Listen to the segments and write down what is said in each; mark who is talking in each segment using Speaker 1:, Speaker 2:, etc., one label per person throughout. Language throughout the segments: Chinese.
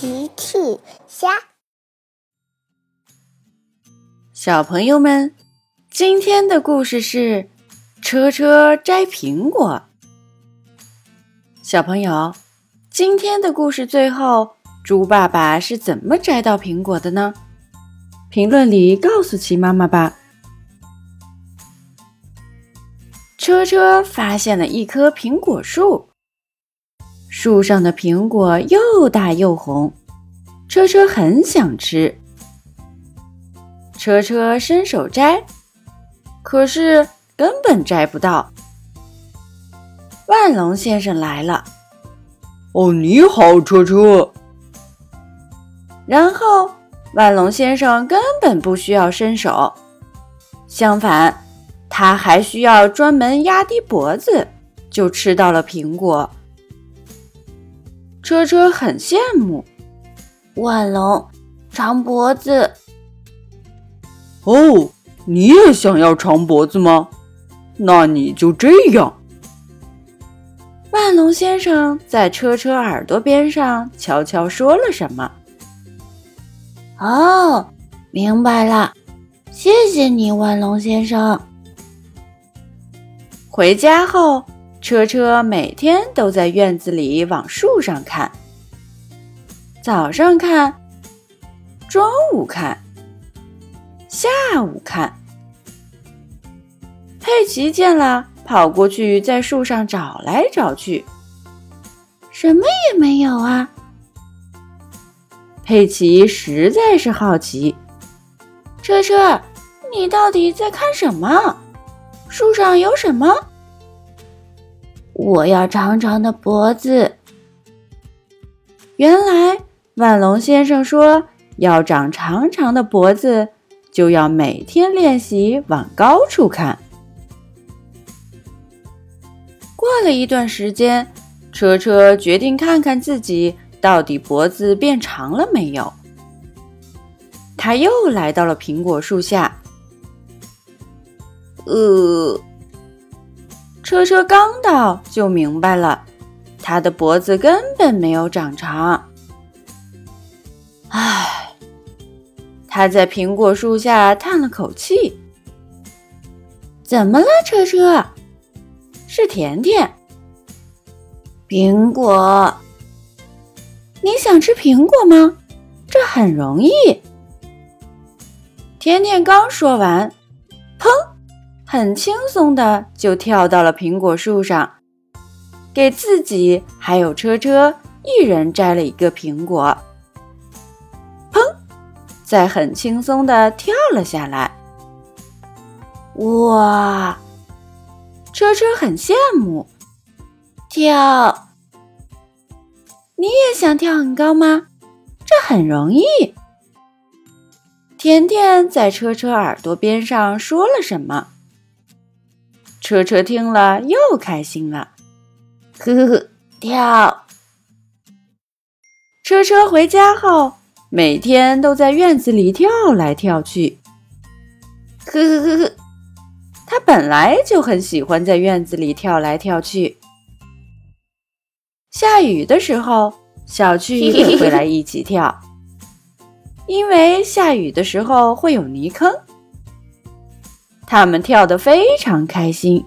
Speaker 1: 奇趣虾，
Speaker 2: 小朋友们，今天的故事是车车摘苹果。小朋友，今天的故事最后，猪爸爸是怎么摘到苹果的呢？评论里告诉奇妈妈吧。车车发现了一棵苹果树。树上的苹果又大又红，车车很想吃。车车伸手摘，可是根本摘不到。万龙先生来了，
Speaker 3: 哦，你好，车车。
Speaker 2: 然后万龙先生根本不需要伸手，相反，他还需要专门压低脖子就吃到了苹果。车车很羡慕，
Speaker 1: 万龙长脖子。
Speaker 3: 哦，你也想要长脖子吗？那你就这样。
Speaker 2: 万龙先生在车车耳朵边上悄悄说了什么？
Speaker 1: 哦，明白了，谢谢你，万龙先生。
Speaker 2: 回家后。车车每天都在院子里往树上看，早上看，中午看，下午看。佩奇见了，跑过去在树上找来找去，
Speaker 1: 什么也没有啊。
Speaker 2: 佩奇实在是好奇，
Speaker 1: 车车，你到底在看什么？树上有什么？我要长长的脖子。
Speaker 2: 原来万龙先生说，要长长长的脖子，就要每天练习往高处看。过了一段时间，车车决定看看自己到底脖子变长了没有。他又来到了苹果树下，
Speaker 1: 呃。
Speaker 2: 车车刚到就明白了，他的脖子根本没有长长。唉，他在苹果树下叹了口气。
Speaker 1: 怎么了，车车？
Speaker 2: 是甜甜。
Speaker 1: 苹果，
Speaker 2: 你想吃苹果吗？这很容易。甜甜刚说完，很轻松的就跳到了苹果树上，给自己还有车车一人摘了一个苹果。砰！再很轻松的跳了下来。
Speaker 1: 哇！
Speaker 2: 车车很羡慕。
Speaker 1: 跳！
Speaker 2: 你也想跳很高吗？这很容易。甜甜在车车耳朵边上说了什么？车车听了又开心了，
Speaker 1: 呵呵呵，跳！
Speaker 2: 车车回家后，每天都在院子里跳来跳去，
Speaker 1: 呵呵呵呵。
Speaker 2: 他本来就很喜欢在院子里跳来跳去。下雨的时候，小趣 也会来一起跳，因为下雨的时候会有泥坑。他们跳得非常开心。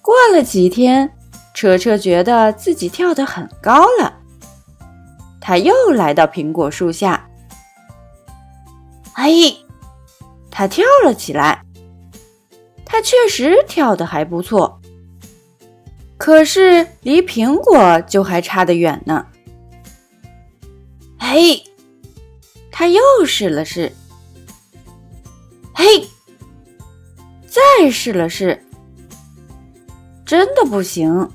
Speaker 2: 过了几天，车车觉得自己跳得很高了，他又来到苹果树下。
Speaker 1: 哎，
Speaker 2: 他跳了起来。他确实跳得还不错，可是离苹果就还差得远呢。
Speaker 1: 嘿，
Speaker 2: 他又试了试。
Speaker 1: 嘿，
Speaker 2: 再试了试，真的不行。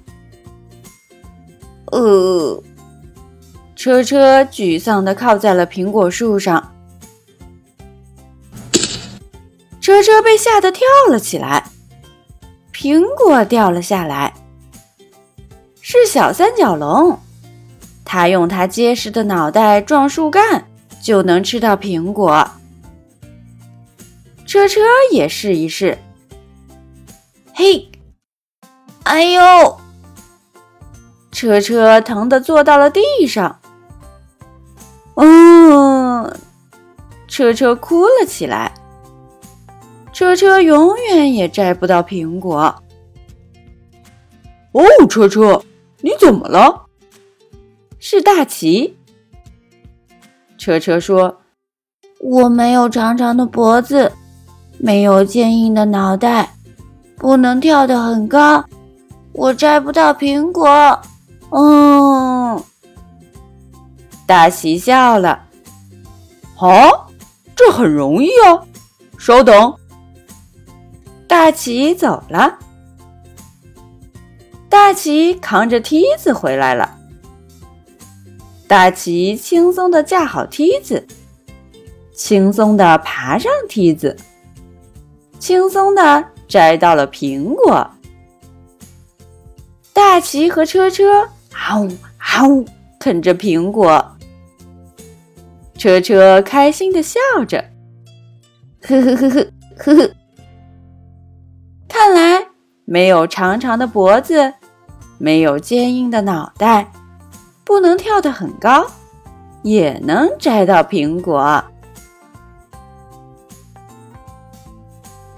Speaker 1: 呃，
Speaker 2: 车车沮丧的靠在了苹果树上，车车被吓得跳了起来，苹果掉了下来，是小三角龙，它用它结实的脑袋撞树干，就能吃到苹果。车车也试一试。
Speaker 1: 嘿，哎呦！
Speaker 2: 车车疼得坐到了地上。嗯，车车哭了起来。车车永远也摘不到苹果。
Speaker 3: 哦，车车，你怎么了？
Speaker 2: 是大奇。车车说：“
Speaker 1: 我没有长长的脖子，没有坚硬的脑袋，不能跳得很高，我摘不到苹果。”嗯，
Speaker 2: 大奇笑了。
Speaker 3: 哦，这很容易哦。稍等。
Speaker 2: 大奇走了。大奇扛着梯子回来了。大奇轻松的架好梯子，轻松的爬上梯子，轻松的摘到了苹果。大奇和车车。嗷呜嗷呜，啃着苹果。车车开心的笑着，呵呵呵呵呵呵。看来没有长长的脖子，没有坚硬的脑袋，不能跳得很高，也能摘到苹果。